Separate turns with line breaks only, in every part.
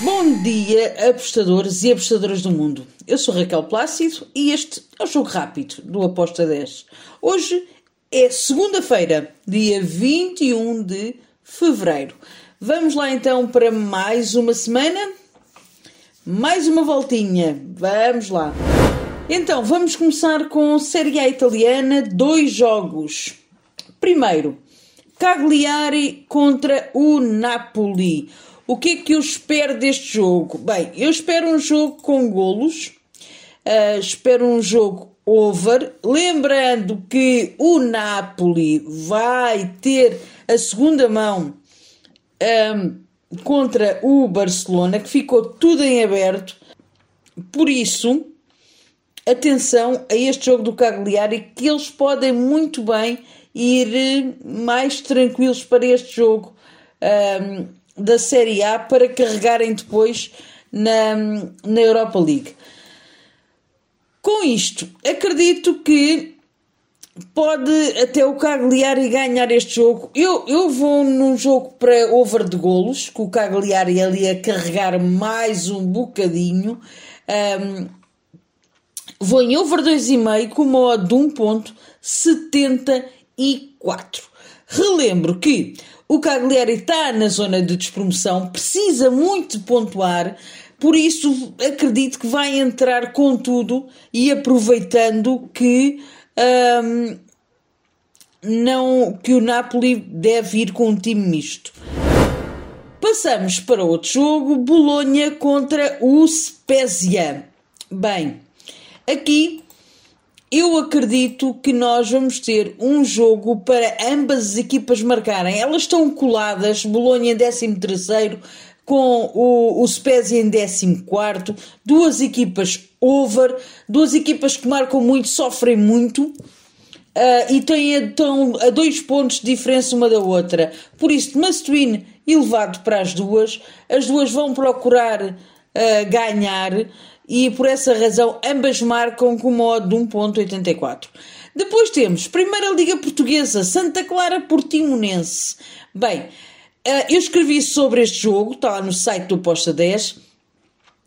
Bom dia, apostadores e apostadoras do mundo. Eu sou Raquel Plácido e este é o jogo rápido do Aposta 10. Hoje é segunda-feira, dia 21 de fevereiro. Vamos lá então para mais uma semana, mais uma voltinha. Vamos lá. Então, vamos começar com Série A italiana, dois jogos. Primeiro, Cagliari contra o Napoli. O que é que eu espero deste jogo? Bem, eu espero um jogo com golos, uh, espero um jogo over. Lembrando que o Napoli vai ter a segunda mão um, contra o Barcelona, que ficou tudo em aberto. Por isso, atenção a este jogo do Cagliari, que eles podem muito bem ir mais tranquilos para este jogo. Um, da Série A para carregarem depois na, na Europa League. Com isto, acredito que pode até o Cagliari ganhar este jogo. Eu, eu vou num jogo para over de golos, com o Cagliari ali a carregar mais um bocadinho. Um, vou em over 2,5 com uma odd de 1.74. Relembro que o Cagliari está na zona de despromoção, precisa muito de pontuar, por isso acredito que vai entrar com tudo e aproveitando que um, não que o Napoli deve ir com um time misto. Passamos para outro jogo, Bolonha contra o Spezia. Bem, aqui eu acredito que nós vamos ter um jogo para ambas as equipas marcarem. Elas estão coladas, Bolonha em 13 com o, o Spezia em 14 duas equipas over, duas equipas que marcam muito, sofrem muito. Uh, e têm, estão a dois pontos de diferença uma da outra. Por isso, must win elevado para as duas. As duas vão procurar uh, ganhar e por essa razão ambas marcam com modo de 1.84. Depois temos Primeira Liga Portuguesa, Santa Clara Portimonense. Bem, eh, eu escrevi sobre este jogo, está lá no site do Posta 10,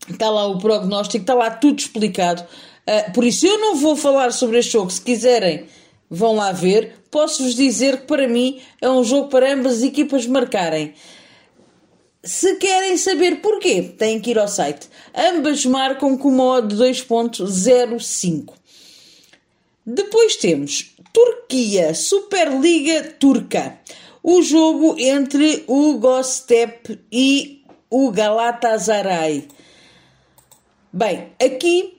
está lá o prognóstico, está lá tudo explicado. Eh, por isso eu não vou falar sobre este jogo, se quiserem vão lá ver. Posso-vos dizer que para mim é um jogo para ambas as equipas marcarem. Se querem saber porquê, têm que ir ao site. Ambas marcam com uma odd de 2.05. Depois temos Turquia, Superliga Turca. O jogo entre o Gostep e o Galatasaray. Bem, aqui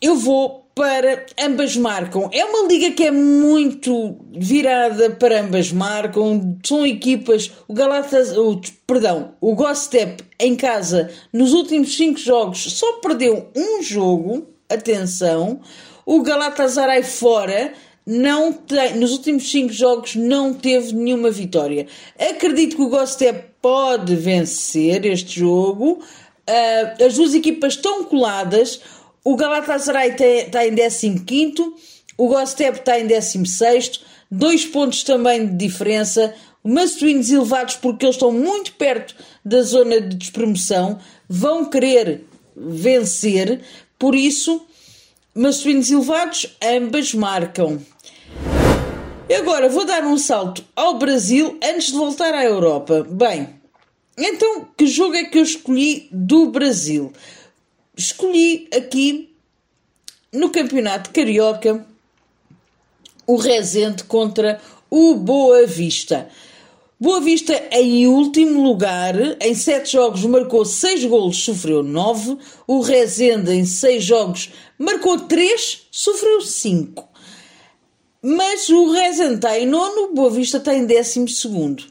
eu vou para ambas marcam. É uma liga que é muito virada para ambas marcam. São equipas. O Galatas, o, perdão, o Gostep em casa nos últimos cinco jogos só perdeu um jogo. Atenção. O Galatasaray fora não tem, nos últimos cinco jogos não teve nenhuma vitória. Acredito que o Gostep pode vencer este jogo. Uh, as duas equipas estão coladas. O Galatasaray está em 15, o Gostep está em 16, dois pontos também de diferença. Wins elevados porque eles estão muito perto da zona de despromoção, vão querer vencer, por isso, wins elevados, ambas marcam. Agora vou dar um salto ao Brasil antes de voltar à Europa. Bem, então que jogo é que eu escolhi do Brasil? Escolhi aqui no Campeonato Carioca o Rezende contra o Boa Vista. Boa Vista em último lugar, em 7 jogos marcou 6 golos, sofreu 9. O Rezende em 6 jogos marcou 3, sofreu 5. Mas o Rezende está em nono, Boa Vista está em décimo segundo.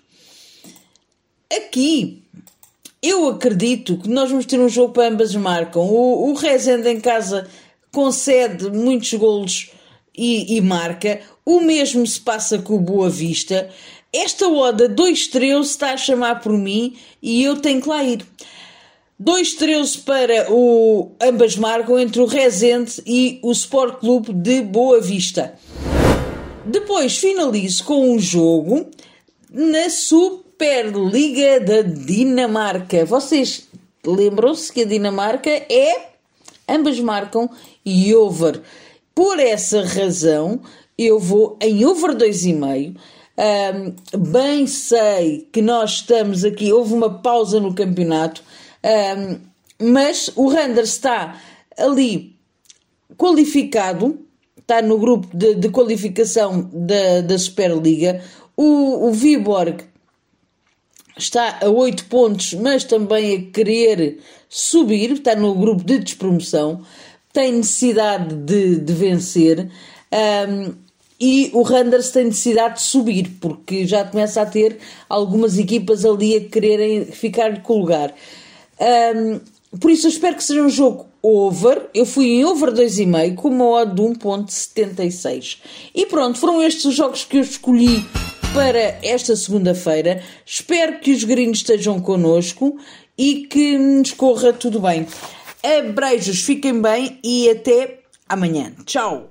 Aqui eu acredito que nós vamos ter um jogo para ambas marcam. O, o Rezende em casa concede muitos golos e, e, marca. O mesmo se passa com o Boa Vista. Esta Oda 2-13 está a chamar por mim e eu tenho que lá ir. 2-13 para o ambas marcam entre o Rezende e o Sport Clube de Boa Vista. Depois finalizo com um jogo na Super Superliga da Dinamarca. Vocês lembram-se que a Dinamarca é. Ambas marcam e over. Por essa razão, eu vou em over 2,5. Um, bem sei que nós estamos aqui, houve uma pausa no campeonato, um, mas o Randers está ali qualificado, está no grupo de, de qualificação da, da Superliga. O, o Viborg está a 8 pontos, mas também a querer subir, está no grupo de despromoção, tem necessidade de, de vencer. Um, e o Randers tem necessidade de subir, porque já começa a ter algumas equipas ali a quererem ficar com o lugar. Um, por isso eu espero que seja um jogo over. Eu fui em over 2,5 com uma odd de 1.76. E pronto, foram estes os jogos que eu escolhi para esta segunda-feira. Espero que os gringos estejam connosco e que nos corra tudo bem. Abreijos, fiquem bem e até amanhã. Tchau!